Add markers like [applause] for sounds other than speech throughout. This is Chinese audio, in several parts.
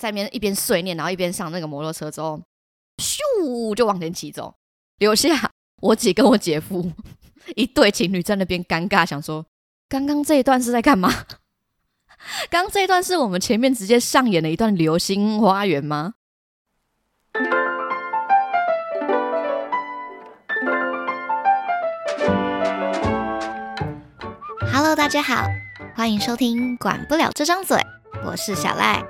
在边一边碎念，然后一边上那个摩托车之后，咻就往前骑走，留下我姐跟我姐夫 [laughs] 一对情侣在那边尴尬，想说刚刚这一段是在干嘛？[laughs] 刚刚这一段是我们前面直接上演了一段《流星花园》吗？Hello，大家好，欢迎收听《管不了这张嘴》，我是小赖。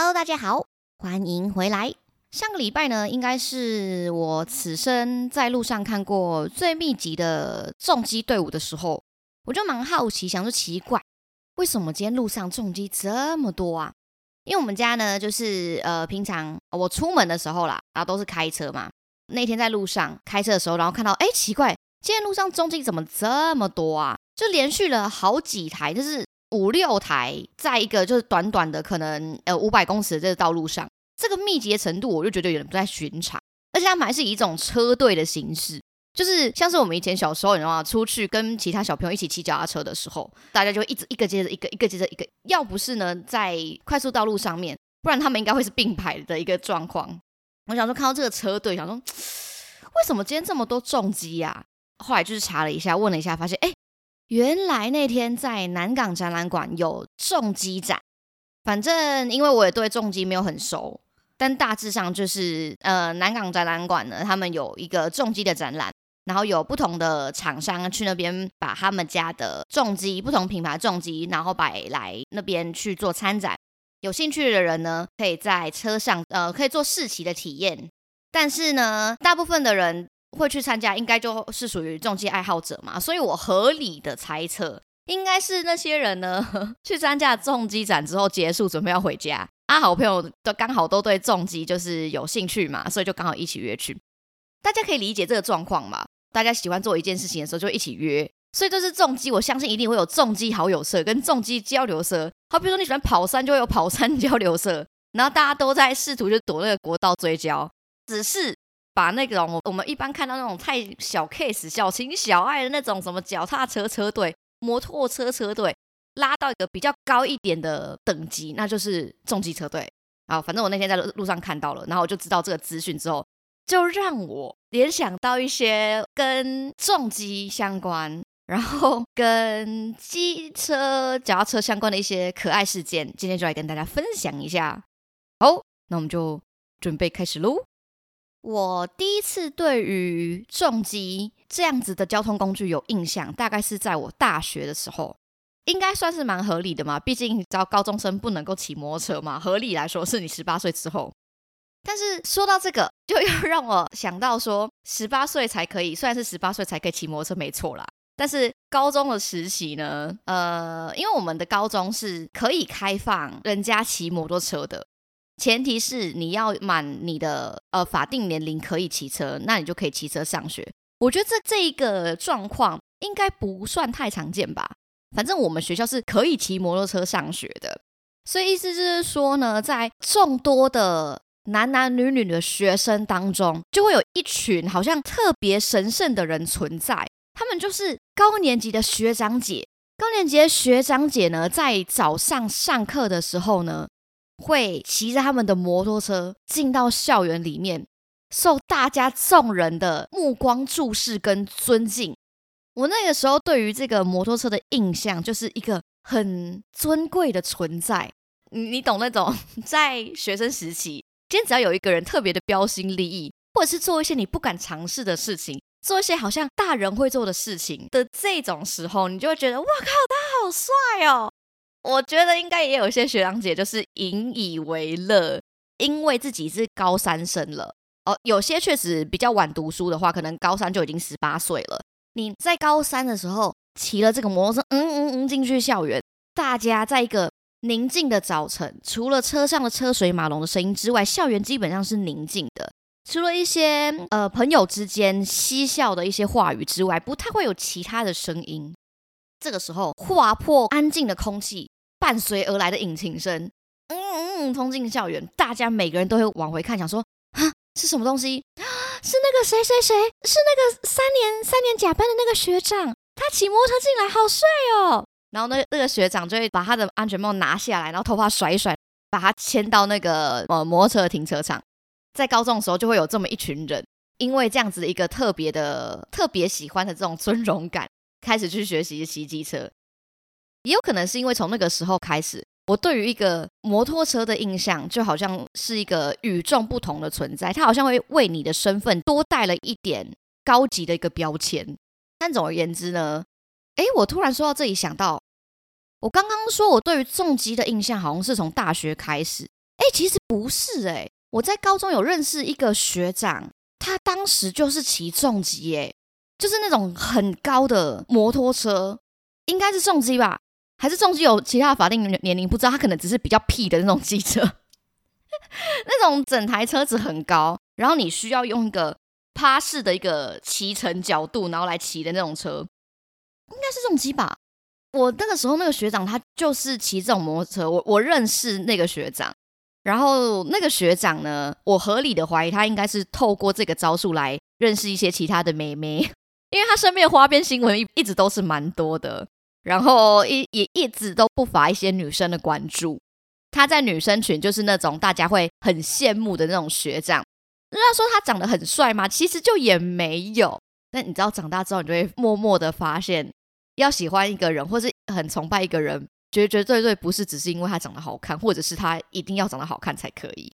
Hello，大家好，欢迎回来。上个礼拜呢，应该是我此生在路上看过最密集的重机队伍的时候，我就蛮好奇，想说奇怪，为什么今天路上重机这么多啊？因为我们家呢，就是呃，平常我出门的时候啦，然后都是开车嘛。那天在路上开车的时候，然后看到，哎，奇怪，今天路上重机怎么这么多啊？就连续了好几台，就是五六台，在一个就是短短的可能呃五百公尺的这个道路上。这个密集的程度，我就觉得有点不太寻常，而且他们还是以一种车队的形式，就是像是我们以前小时候，你知道吗？出去跟其他小朋友一起骑脚踏车的时候，大家就一直一个接着一个，一个接着一个。要不是呢，在快速道路上面，不然他们应该会是并排的一个状况。我想说，看到这个车队，想说 [tsk] 为什么今天这么多重机呀？后来就是查了一下，问了一下，发现哎，原来那天在南港展览馆有重机展。反正因为我也对重机没有很熟。但大致上就是，呃，南港展览馆呢，他们有一个重机的展览，然后有不同的厂商去那边把他们家的重机、不同品牌重机，然后摆来那边去做参展。有兴趣的人呢，可以在车上，呃，可以做试骑的体验。但是呢，大部分的人会去参加，应该就是属于重机爱好者嘛，所以我合理的猜测，应该是那些人呢，[laughs] 去参加重机展之后结束，准备要回家。啊，好朋友都刚好都对重机就是有兴趣嘛，所以就刚好一起约去。大家可以理解这个状况嘛？大家喜欢做一件事情的时候就一起约，所以就是重机，我相信一定会有重机好友社跟重机交流社。好，比如说你喜欢跑山，就会有跑山交流社，然后大家都在试图就躲那个国道追焦，只是把那种我们一般看到那种太小 case、小情小爱的那种什么脚踏车车队、摩托车车队。拉到一个比较高一点的等级，那就是重机车队。啊，反正我那天在路上看到了，然后我就知道这个资讯之后，就让我联想到一些跟重机相关，然后跟机车、脚踏车相关的一些可爱事件。今天就来跟大家分享一下。好，那我们就准备开始喽。我第一次对于重机这样子的交通工具有印象，大概是在我大学的时候。应该算是蛮合理的嘛，毕竟你知道高中生不能够骑摩托车嘛。合理来说，是你十八岁之后。但是说到这个，就又 [laughs] 让我想到说，十八岁才可以，虽然是十八岁才可以骑摩托车，没错啦。但是高中的实习呢，呃，因为我们的高中是可以开放人家骑摩托车的，前提是你要满你的呃法定年龄可以骑车，那你就可以骑车上学。我觉得这这一个状况应该不算太常见吧。反正我们学校是可以骑摩托车上学的，所以意思就是说呢，在众多的男男女女的学生当中，就会有一群好像特别神圣的人存在。他们就是高年级的学长姐。高年级的学长姐呢，在早上上课的时候呢，会骑着他们的摩托车进到校园里面，受大家众人的目光注视跟尊敬。我那个时候对于这个摩托车的印象，就是一个很尊贵的存在。你你懂那种在学生时期，今天只要有一个人特别的标新立异，或者是做一些你不敢尝试的事情，做一些好像大人会做的事情的这种时候，你就会觉得哇靠，他好帅哦！我觉得应该也有些学长姐就是引以为乐，因为自己是高三生了哦。有些确实比较晚读书的话，可能高三就已经十八岁了。你在高三的时候骑了这个摩托车，嗯嗯嗯，进去校园，大家在一个宁静的早晨，除了车上的车水马龙的声音之外，校园基本上是宁静的，除了一些呃朋友之间嬉笑的一些话语之外，不太会有其他的声音。这个时候划破安静的空气，伴随而来的引擎声，嗯嗯，冲进校园，大家每个人都会往回看，想说啊。是什么东西？是那个谁谁谁，是那个三年三年甲班的那个学长，他骑摩托进来，好帅哦。然后那那个学长就会把他的安全帽拿下来，然后头发甩一甩，把他牵到那个呃摩托车停车场。在高中的时候，就会有这么一群人，因为这样子一个特别的、特别喜欢的这种尊荣感，开始去学习骑机车。也有可能是因为从那个时候开始，我对于一个摩托车的印象，就好像是一个与众不同的存在，它好像会为你的身份多带了一点高级的一个标签。但总而言之呢，诶，我突然说到这里，想到我刚刚说我对于重机的印象，好像是从大学开始。诶，其实不是诶。我在高中有认识一个学长，他当时就是骑重机，诶，就是那种很高的摩托车，应该是重机吧，还是重机有其他法定年龄不知道，他可能只是比较屁的那种机车，[laughs] 那种整台车子很高，然后你需要用一个趴式的一个骑乘角度，然后来骑的那种车，应该是重机吧。我那个时候那个学长他就是骑这种摩托车，我我认识那个学长。然后那个学长呢，我合理的怀疑他应该是透过这个招数来认识一些其他的妹妹，[laughs] 因为他身边的花边新闻一一直都是蛮多的，然后一也一直都不乏一些女生的关注。他在女生群就是那种大家会很羡慕的那种学长。人家说他长得很帅吗？其实就也没有。但你知道长大之后，你就会默默的发现，要喜欢一个人或是很崇拜一个人。绝绝对对不是只是因为他长得好看，或者是他一定要长得好看才可以。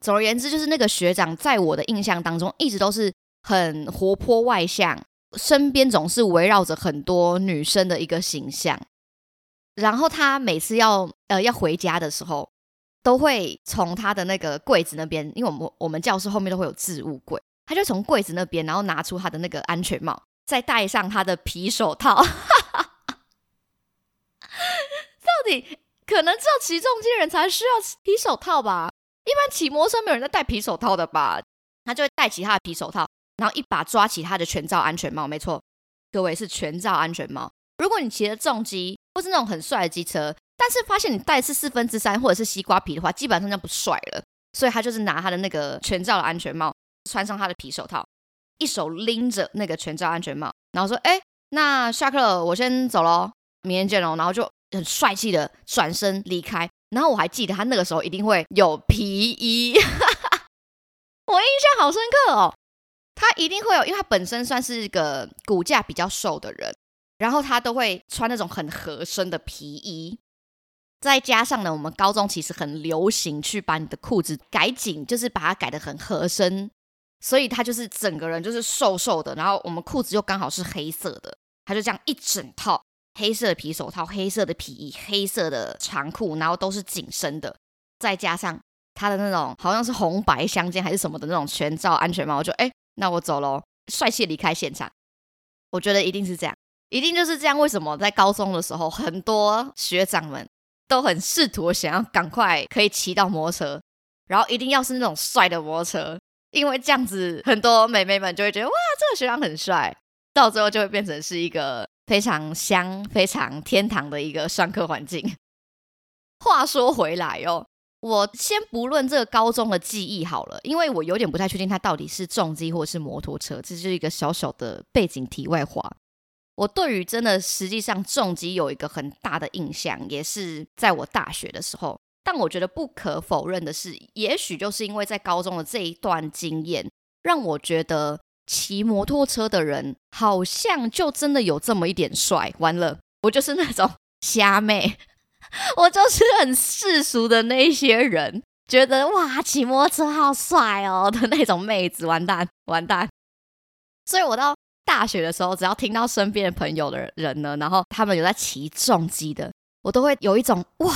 总而言之，就是那个学长在我的印象当中一直都是很活泼外向，身边总是围绕着很多女生的一个形象。然后他每次要呃要回家的时候，都会从他的那个柜子那边，因为我们我们教室后面都会有置物柜，他就从柜子那边，然后拿出他的那个安全帽，再戴上他的皮手套。[laughs] 到底可能只有骑重机人才需要皮手套吧？一般骑摩托车没有人在戴皮手套的吧？他就会戴起他的皮手套，然后一把抓起他的全罩安全帽。没错，各位是全罩安全帽。如果你骑的重机或是那种很帅的机车，但是发现你戴的是四分之三或者是西瓜皮的话，基本上就不帅了。所以他就是拿他的那个全罩的安全帽，穿上他的皮手套，一手拎着那个全罩安全帽，然后说：“哎，那下课了，我先走喽。”明天见喽，然后就很帅气的转身离开。然后我还记得他那个时候一定会有皮衣，[laughs] 我印象好深刻哦。他一定会有，因为他本身算是一个骨架比较瘦的人，然后他都会穿那种很合身的皮衣。再加上呢，我们高中其实很流行去把你的裤子改紧，就是把它改的很合身，所以他就是整个人就是瘦瘦的。然后我们裤子又刚好是黑色的，他就这样一整套。黑色的皮手套、黑色的皮衣、黑色的长裤，然后都是紧身的，再加上他的那种好像是红白相间还是什么的那种全罩安全帽，就哎，那我走喽，帅气离开现场。我觉得一定是这样，一定就是这样。为什么在高中的时候，很多学长们都很试图想要赶快可以骑到摩托车，然后一定要是那种帅的摩托车，因为这样子很多美眉们就会觉得哇，这个学长很帅，到最后就会变成是一个。非常香、非常天堂的一个上课环境。话说回来哦，我先不论这个高中的记忆好了，因为我有点不太确定它到底是重机或是摩托车，这是一个小小的背景题外话。我对于真的实际上重机有一个很大的印象，也是在我大学的时候。但我觉得不可否认的是，也许就是因为在高中的这一段经验，让我觉得。骑摩托车的人好像就真的有这么一点帅。完了，我就是那种 [laughs] 虾妹，我就是很世俗的那一些人，觉得哇，骑摩托车好帅哦的那种妹子。完蛋，完蛋！所以我到大学的时候，只要听到身边的朋友的人呢，然后他们有在骑重机的，我都会有一种哇，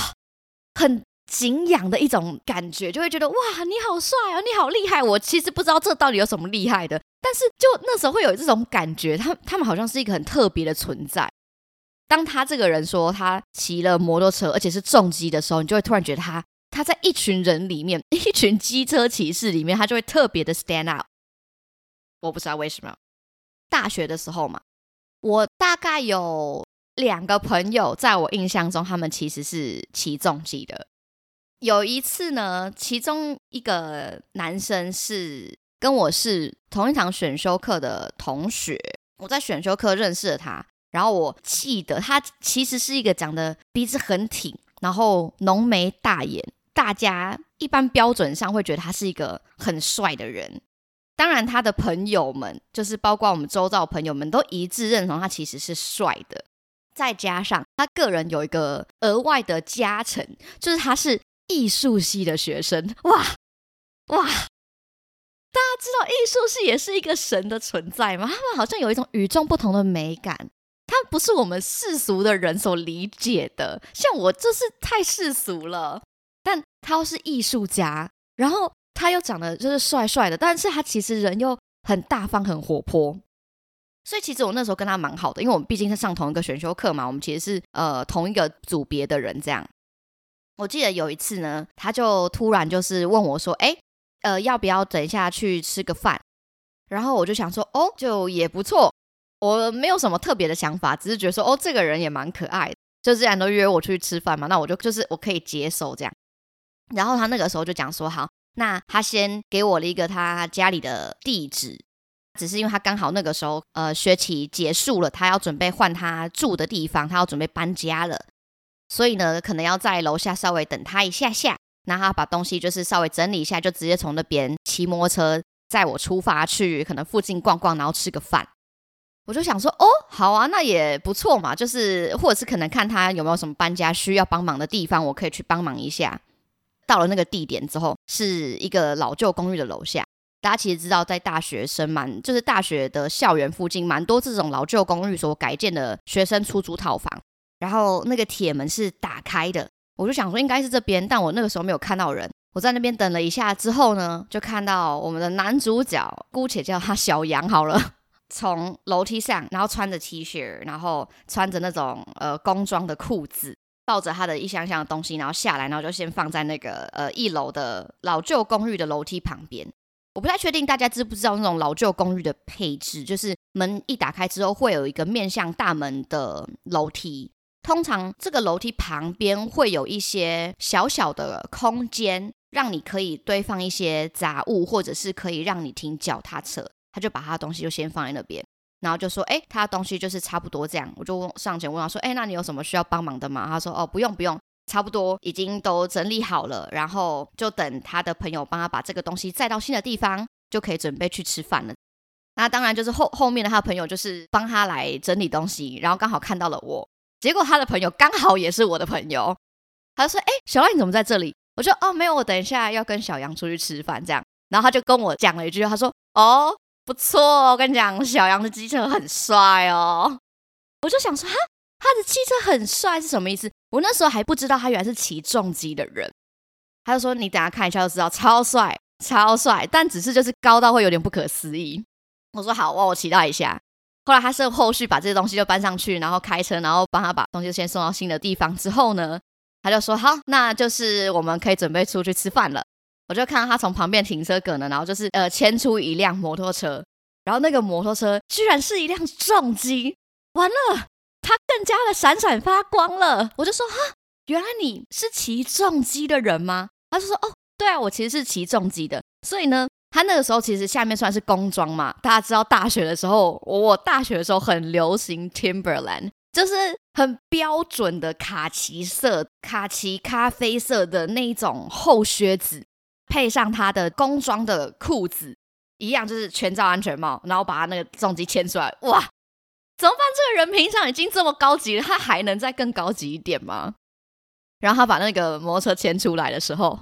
很。敬仰的一种感觉，就会觉得哇，你好帅哦，你好厉害！我其实不知道这到底有什么厉害的，但是就那时候会有这种感觉，他他们好像是一个很特别的存在。当他这个人说他骑了摩托车，而且是重机的时候，你就会突然觉得他他在一群人里面，[laughs] 一群机车骑士里面，他就会特别的 stand out。我不知道为什么。大学的时候嘛，我大概有两个朋友，在我印象中，他们其实是骑重机的。有一次呢，其中一个男生是跟我是同一堂选修课的同学，我在选修课认识了他。然后我记得他其实是一个长得鼻子很挺，然后浓眉大眼，大家一般标准上会觉得他是一个很帅的人。当然，他的朋友们，就是包括我们周遭朋友们都一致认同他其实是帅的。再加上他个人有一个额外的加成，就是他是艺术系的学生。哇哇！大家知道艺术系也是一个神的存在吗？他们好像有一种与众不同的美感，他不是我们世俗的人所理解的。像我就是太世俗了，但他又是艺术家，然后。他又长得就是帅帅的，但是他其实人又很大方、很活泼，所以其实我那时候跟他蛮好的，因为我们毕竟是上同一个选修课嘛，我们其实是呃同一个组别的人这样。我记得有一次呢，他就突然就是问我说：“哎，呃，要不要等一下去吃个饭？”然后我就想说：“哦，就也不错。”我没有什么特别的想法，只是觉得说：“哦，这个人也蛮可爱的。”就既然都约我出去吃饭嘛，那我就就是我可以接受这样。然后他那个时候就讲说：“好。”那他先给我了一个他家里的地址，只是因为他刚好那个时候呃学期结束了，他要准备换他住的地方，他要准备搬家了，所以呢可能要在楼下稍微等他一下下，那他把东西就是稍微整理一下，就直接从那边骑摩托车载我出发去可能附近逛逛，然后吃个饭。我就想说哦好啊，那也不错嘛，就是或者是可能看他有没有什么搬家需要帮忙的地方，我可以去帮忙一下。到了那个地点之后，是一个老旧公寓的楼下。大家其实知道，在大学生蛮就是大学的校园附近，蛮多这种老旧公寓所改建的学生出租套房。然后那个铁门是打开的，我就想说应该是这边，但我那个时候没有看到人。我在那边等了一下之后呢，就看到我们的男主角，姑且叫他小杨好了，从楼梯上，然后穿着 T 恤，然后穿着那种呃工装的裤子。抱着他的一箱箱的东西，然后下来，然后就先放在那个呃一楼的老旧公寓的楼梯旁边。我不太确定大家知不知道那种老旧公寓的配置，就是门一打开之后会有一个面向大门的楼梯。通常这个楼梯旁边会有一些小小的空间，让你可以堆放一些杂物，或者是可以让你停脚踏车。他就把他的东西就先放在那边。然后就说，哎，他的东西就是差不多这样，我就上前问他说，哎，那你有什么需要帮忙的吗？他说，哦，不用不用，差不多已经都整理好了，然后就等他的朋友帮他把这个东西载到新的地方，就可以准备去吃饭了。那当然就是后后面的他的朋友就是帮他来整理东西，然后刚好看到了我，结果他的朋友刚好也是我的朋友，他就说，哎，小赖你怎么在这里？我说，哦，没有，我等一下要跟小杨出去吃饭这样。然后他就跟我讲了一句，他说，哦。不错，我跟你讲，小杨的机车很帅哦。我就想说，哈，他的汽车很帅是什么意思？我那时候还不知道他原来是骑重机的人。他就说，你等下看一下就知道，超帅，超帅。但只是就是高到会有点不可思议。我说好，我期待一下。后来他是后续把这些东西就搬上去，然后开车，然后帮他把东西先送到新的地方之后呢，他就说好，那就是我们可以准备出去吃饭了。我就看到他从旁边停车格呢，然后就是呃牵出一辆摩托车，然后那个摩托车居然是一辆重机，完了，他更加的闪闪发光了。我就说哈，原来你是骑重机的人吗？他就说哦，对啊，我其实是骑重机的。所以呢，他那个时候其实下面算是工装嘛。大家知道大学的时候，我大学的时候很流行 Timberland，就是很标准的卡其色、卡其咖啡色的那一种厚靴子。配上他的工装的裤子，一样就是全罩安全帽，然后把他那个重机牵出来，哇，怎么办？这个人平常已经这么高级了，他还能再更高级一点吗？[laughs] 然后他把那个摩托车牵出来的时候，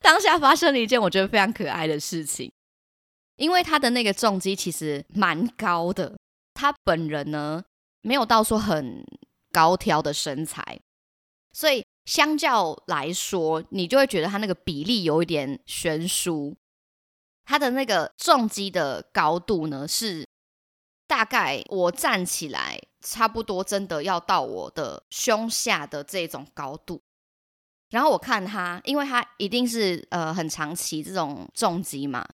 当下发生了一件我觉得非常可爱的事情，因为他的那个重机其实蛮高的，他本人呢没有到说很高挑的身材，所以。相较来说，你就会觉得它那个比例有一点悬殊。它的那个重击的高度呢，是大概我站起来差不多真的要到我的胸下的这种高度。然后我看他，因为他一定是呃很长期这种重击嘛，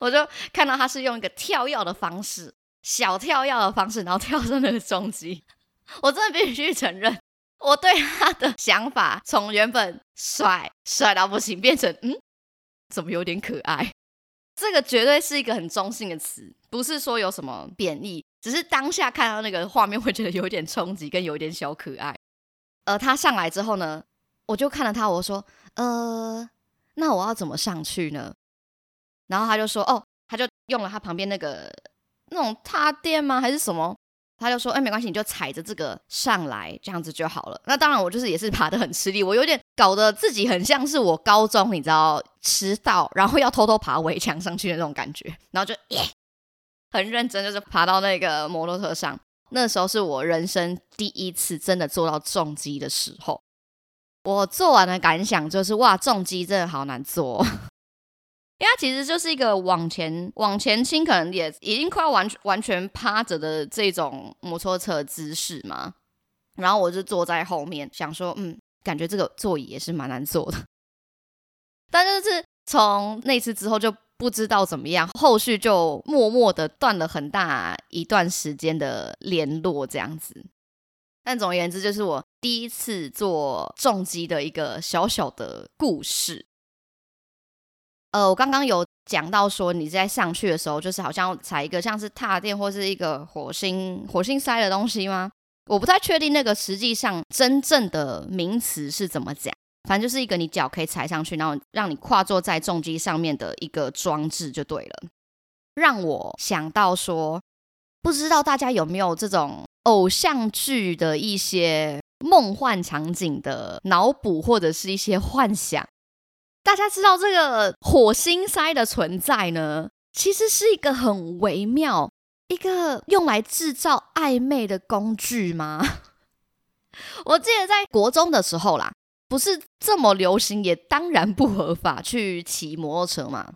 我就看到他是用一个跳跃的方式，小跳跃的方式，然后跳上那个重击。[laughs] 我真的必须承认。我对他的想法从原本帅帅到不行，变成嗯，怎么有点可爱？这个绝对是一个很中性的词，不是说有什么贬义，只是当下看到那个画面会觉得有点冲击，跟有点小可爱。而他上来之后呢，我就看了他，我说：“呃，那我要怎么上去呢？”然后他就说：“哦，他就用了他旁边那个那种踏垫吗？还是什么？”他就说：“哎，没关系，你就踩着这个上来，这样子就好了。”那当然，我就是也是爬得很吃力，我有点搞得自己很像是我高中，你知道，迟到然后要偷偷爬围墙上去的那种感觉，然后就，很认真，就是爬到那个摩托车上。那时候是我人生第一次真的做到重击的时候，我做完的感想就是：哇，重击真的好难做。因为它其实就是一个往前往前倾，可能也已经快要完完全趴着的这种摩托车姿势嘛。然后我就坐在后面，想说，嗯，感觉这个座椅也是蛮难坐的。[laughs] 但就是从那次之后就不知道怎么样，后续就默默的断了很大一段时间的联络，这样子。但总而言之，就是我第一次做重机的一个小小的故事。呃，我刚刚有讲到说，你在上去的时候，就是好像踩一个像是踏垫或是一个火星火星塞的东西吗？我不太确定那个实际上真正的名词是怎么讲，反正就是一个你脚可以踩上去，然后让你跨坐在重机上面的一个装置就对了。让我想到说，不知道大家有没有这种偶像剧的一些梦幻场景的脑补或者是一些幻想。大家知道这个火星塞的存在呢，其实是一个很微妙、一个用来制造暧昧的工具吗？[laughs] 我记得在国中的时候啦，不是这么流行，也当然不合法去骑摩托车嘛。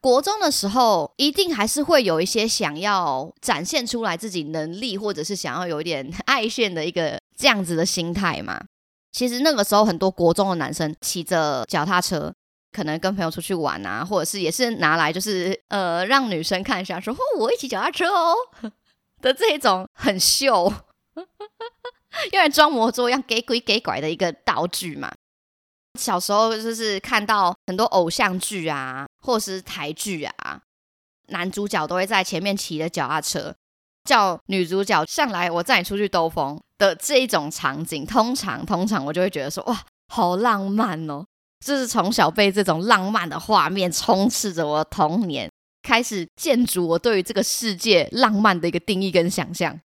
国中的时候，一定还是会有一些想要展现出来自己能力，或者是想要有一点爱炫的一个这样子的心态嘛。其实那个时候，很多国中的男生骑着脚踏车。可能跟朋友出去玩啊，或者是也是拿来就是呃让女生看一下，说哦我一起脚踏车哦 [laughs] 的这种很秀，[laughs] 用来装模作样、给鬼给拐的一个道具嘛。小时候就是看到很多偶像剧啊，或是台剧啊，男主角都会在前面骑着脚踏车，叫女主角上来，我载你出去兜风的这一种场景，通常通常我就会觉得说哇好浪漫哦。就是从小被这种浪漫的画面充斥着我的童年，开始建筑我对于这个世界浪漫的一个定义跟想象。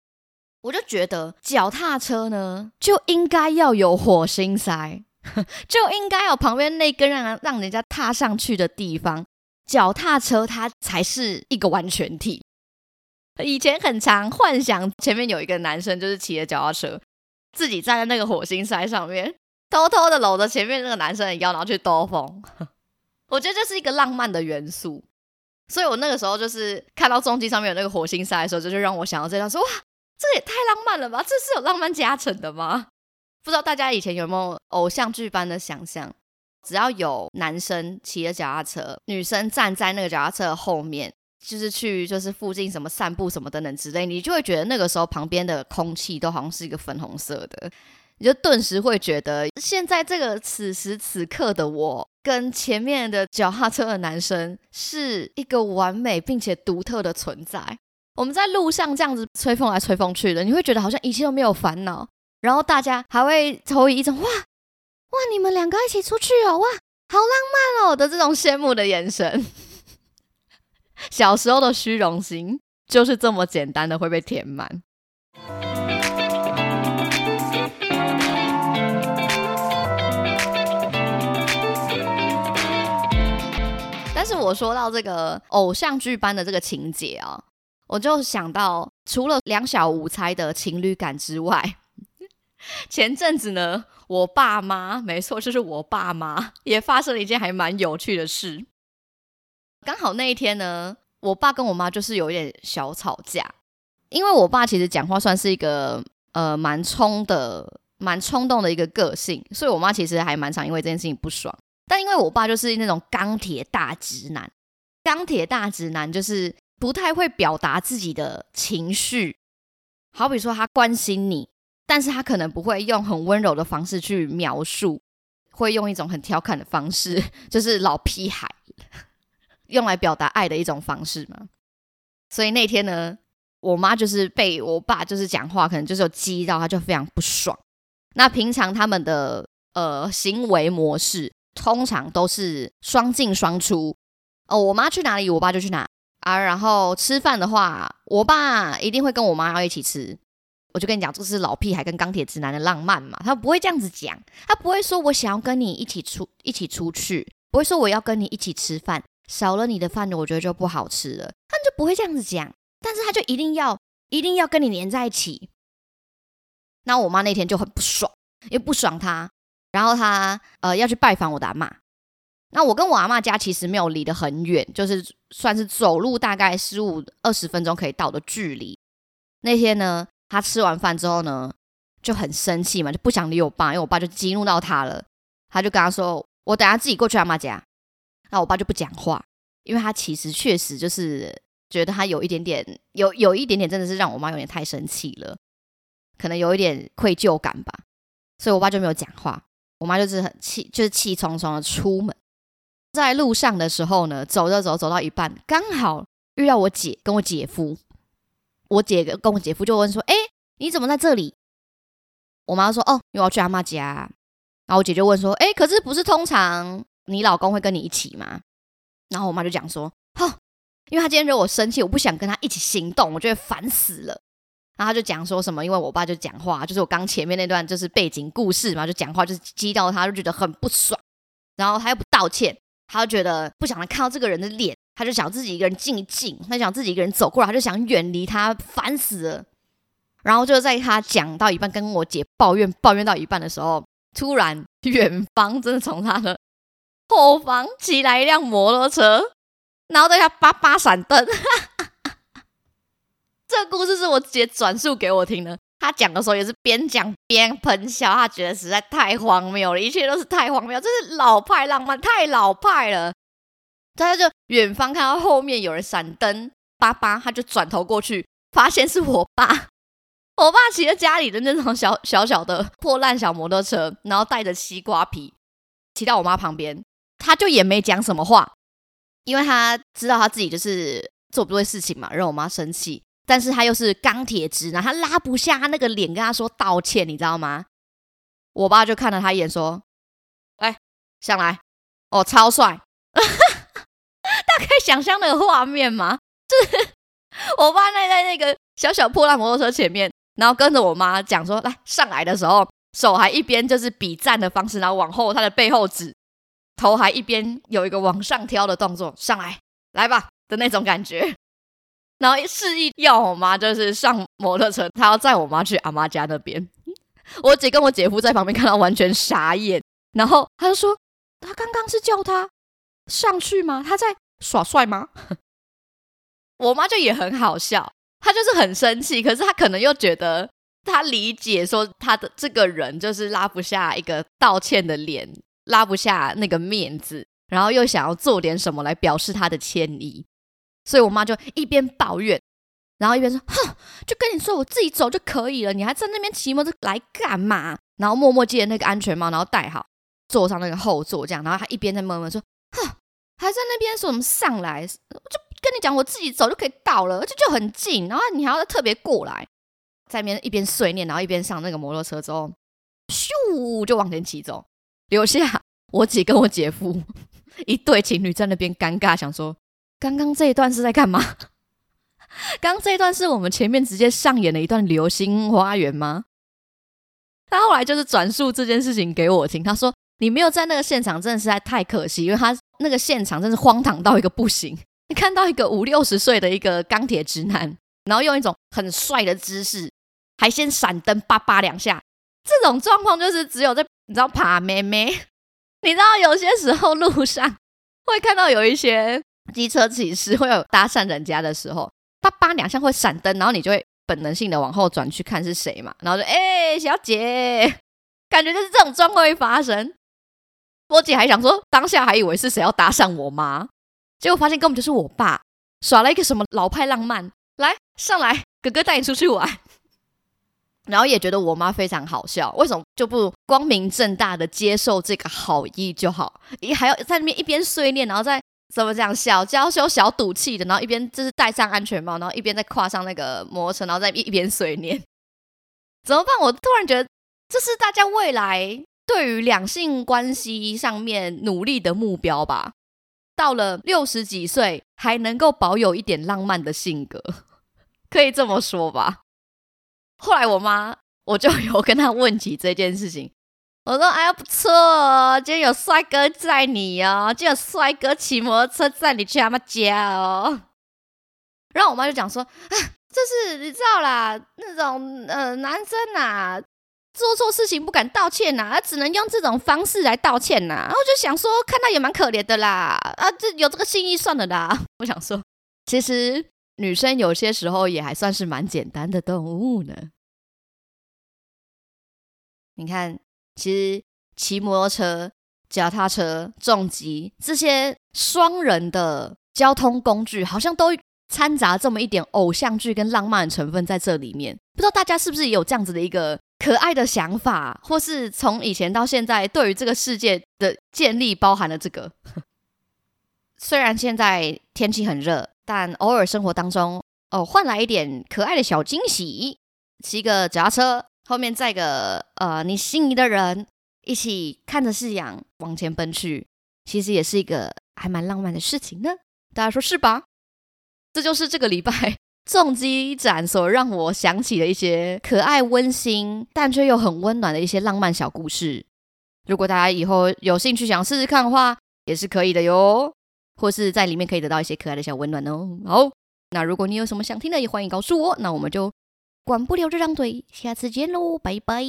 我就觉得脚踏车呢，就应该要有火星塞，[laughs] 就应该有旁边那根让让人家踏上去的地方。脚踏车它才是一个完全体。以前很常幻想前面有一个男生，就是骑着脚踏车，自己站在那个火星塞上面。偷偷的搂着前面那个男生的腰，然后去兜风，[laughs] 我觉得这是一个浪漫的元素。所以我那个时候就是看到中机上面有那个火星塞的时候，就是让我想到这张，说哇，这也太浪漫了吧！这是有浪漫加成的吗？不知道大家以前有没有偶像剧般的想象？只要有男生骑着脚踏车，女生站在那个脚踏车后面，就是去就是附近什么散步什么等等之类，你就会觉得那个时候旁边的空气都好像是一个粉红色的。你就顿时会觉得，现在这个此时此刻的我，跟前面的脚踏车的男生是一个完美并且独特的存在。我们在路上这样子吹风来吹风去的，你会觉得好像一切都没有烦恼，然后大家还会投以一种哇哇，你们两个一起出去哦，哇，好浪漫哦的这种羡慕的眼神。[laughs] 小时候的虚荣心就是这么简单的会被填满。但是我说到这个偶像剧般的这个情节啊，我就想到除了两小无猜的情侣感之外，[laughs] 前阵子呢，我爸妈没错，就是我爸妈也发生了一件还蛮有趣的事。刚好那一天呢，我爸跟我妈就是有一点小吵架，因为我爸其实讲话算是一个呃蛮冲的、蛮冲动的一个个性，所以我妈其实还蛮常因为这件事情不爽。但因为我爸就是那种钢铁大直男，钢铁大直男就是不太会表达自己的情绪。好比说他关心你，但是他可能不会用很温柔的方式去描述，会用一种很调侃的方式，[laughs] 就是老屁孩，用来表达爱的一种方式嘛。所以那天呢，我妈就是被我爸就是讲话，可能就是有激到，他就非常不爽。那平常他们的呃行为模式，通常都是双进双出。哦，我妈去哪里，我爸就去哪啊。然后吃饭的话，我爸一定会跟我妈要一起吃。我就跟你讲，这是老屁孩跟钢铁直男的浪漫嘛。他不会这样子讲，他不会说我想要跟你一起出一起出去，不会说我要跟你一起吃饭，少了你的饭，我觉得就不好吃了。他就不会这样子讲，但是他就一定要一定要跟你黏在一起。那我妈那天就很不爽，因为不爽他，然后他呃要去拜访我的阿妈。那我跟我阿妈家其实没有离得很远，就是算是走路大概十五二十分钟可以到的距离。那天呢，他吃完饭之后呢，就很生气嘛，就不想理我爸，因为我爸就激怒到他了。他就跟他说：“我等下自己过去阿妈家。”那我爸就不讲话，因为他其实确实就是觉得他有一点点有有一点点真的是让我妈有点太生气了。可能有一点愧疚感吧，所以我爸就没有讲话。我妈就是很气，就是气冲冲的出门。在路上的时候呢，走着走，走到一半，刚好遇到我姐跟我姐夫。我姐跟我姐夫就问说：“哎，你怎么在这里？”我妈说：“哦，因为我要去阿妈家。”然后我姐就问说：“哎，可是不是通常你老公会跟你一起吗？”然后我妈就讲说：“哼，因为他今天惹我生气，我不想跟他一起行动，我觉得烦死了。”然后他就讲说什么，因为我爸就讲话，就是我刚前面那段就是背景故事嘛，就讲话就是激到他，就觉得很不爽，然后他又不道歉，他就觉得不想看到这个人的脸，他就想自己一个人静一静，他想自己一个人走过来，他就想远离他，烦死了。然后就在他讲到一半，跟我姐抱怨抱怨到一半的时候，突然远方真的从他的后方骑来一辆摩托车，然后在他叭叭闪灯。这个故事是我姐转述给我听的。她讲的时候也是边讲边喷笑，她觉得实在太荒谬了，一切都是太荒谬，这是老派浪漫，太老派了。他就远方看到后面有人闪灯，叭叭，他就转头过去，发现是我爸。[laughs] 我爸骑着家里的那种小小小的破烂小摩托车，然后带着西瓜皮，骑到我妈旁边，他就也没讲什么话，因为他知道他自己就是做不对事情嘛，让我妈生气。但是他又是钢铁直男，他拉不下他那个脸跟他说道歉，你知道吗？我爸就看了他一眼，说：“来，上来，哦，超帅！” [laughs] 大概想象那个画面吗？就是我爸那在那个小小破烂摩托车前面，然后跟着我妈讲说：“来，上来的时候，手还一边就是比赞的方式，然后往后他的背后指，头还一边有一个往上挑的动作，上来，来吧的那种感觉。”然后示意要我妈就是上摩托车，他要载我妈去阿妈家那边。我姐跟我姐夫在旁边看到完全傻眼，然后他就说：“他刚刚是叫他上去吗？他在耍帅吗？” [laughs] 我妈就也很好笑，她就是很生气，可是她可能又觉得她理解说他的这个人就是拉不下一个道歉的脸，拉不下那个面子，然后又想要做点什么来表示他的歉意。所以我妈就一边抱怨，然后一边说：“哼，就跟你说我自己走就可以了，你还在那边骑摩托来干嘛？”然后默默系那个安全帽，然后戴好，坐上那个后座，这样。然后她一边在默默说：“哼，还在那边说什么上来？我就跟你讲，我自己走就可以到了，而且就很近。然后你还要特别过来，在那边一边碎念，然后一边上那个摩托车之后，咻就往前骑走，留下我姐跟我姐夫 [laughs] 一对情侣在那边尴尬，想说。”刚刚这一段是在干嘛？[laughs] 刚刚这一段是我们前面直接上演了一段《流星花园》吗？他后来就是转述这件事情给我听，他说：“你没有在那个现场，真的实在太可惜，因为他那个现场真是荒唐到一个不行。[laughs] 你看到一个五六十岁的一个钢铁直男，然后用一种很帅的姿势，还先闪灯叭叭两下，这种状况就是只有在你知道爬妹妹，你知道有些时候路上会看到有一些。”机车骑士会有搭讪人家的时候，叭叭两下会闪灯，然后你就会本能性的往后转去看是谁嘛，然后就哎小姐，[laughs] 感觉就是这种状况会发生。波姐还想说，当下还以为是谁要搭讪我妈，结果发现根本就是我爸耍了一个什么老派浪漫，来上来，哥哥带你出去玩。然后也觉得我妈非常好笑，为什么就不光明正大的接受这个好意就好？一还要在那边一边碎念，然后再怎么讲小娇羞、小赌气的，然后一边就是戴上安全帽，然后一边再跨上那个摩托车，然后再一边碎念，怎么办？我突然觉得这是大家未来对于两性关系上面努力的目标吧。到了六十几岁还能够保有一点浪漫的性格，可以这么说吧。后来我妈我就有跟她问起这件事情，我说：“哎呀，不错哦，今天有帅哥载你哦，今天有帅哥骑摩托车载你去他们家哦。[laughs] ”然后我妈就讲说：“啊，这是你知道啦，那种呃男生呐，做错事情不敢道歉呐，他只能用这种方式来道歉呐。”然后就想说，看他也蛮可怜的啦，啊，这有这个心意算了啦。我想说，其实。女生有些时候也还算是蛮简单的动物呢。你看，其实骑摩托车、脚踏车、重机这些双人的交通工具，好像都掺杂这么一点偶像剧跟浪漫成分在这里面。不知道大家是不是也有这样子的一个可爱的想法，或是从以前到现在，对于这个世界的建立包含了这个。虽然现在天气很热。但偶尔生活当中，哦，换来一点可爱的小惊喜，骑个脚踏车，后面载个呃你心仪的人，一起看着夕阳往前奔去，其实也是一个还蛮浪漫的事情呢。大家说是吧？这就是这个礼拜重机展所让我想起的一些可爱温馨，但却又很温暖的一些浪漫小故事。如果大家以后有兴趣想试试看的话，也是可以的哟。或是在里面可以得到一些可爱的小温暖哦。好，那如果你有什么想听的，也欢迎告诉我。那我们就管不了这张嘴，下次见喽，拜拜。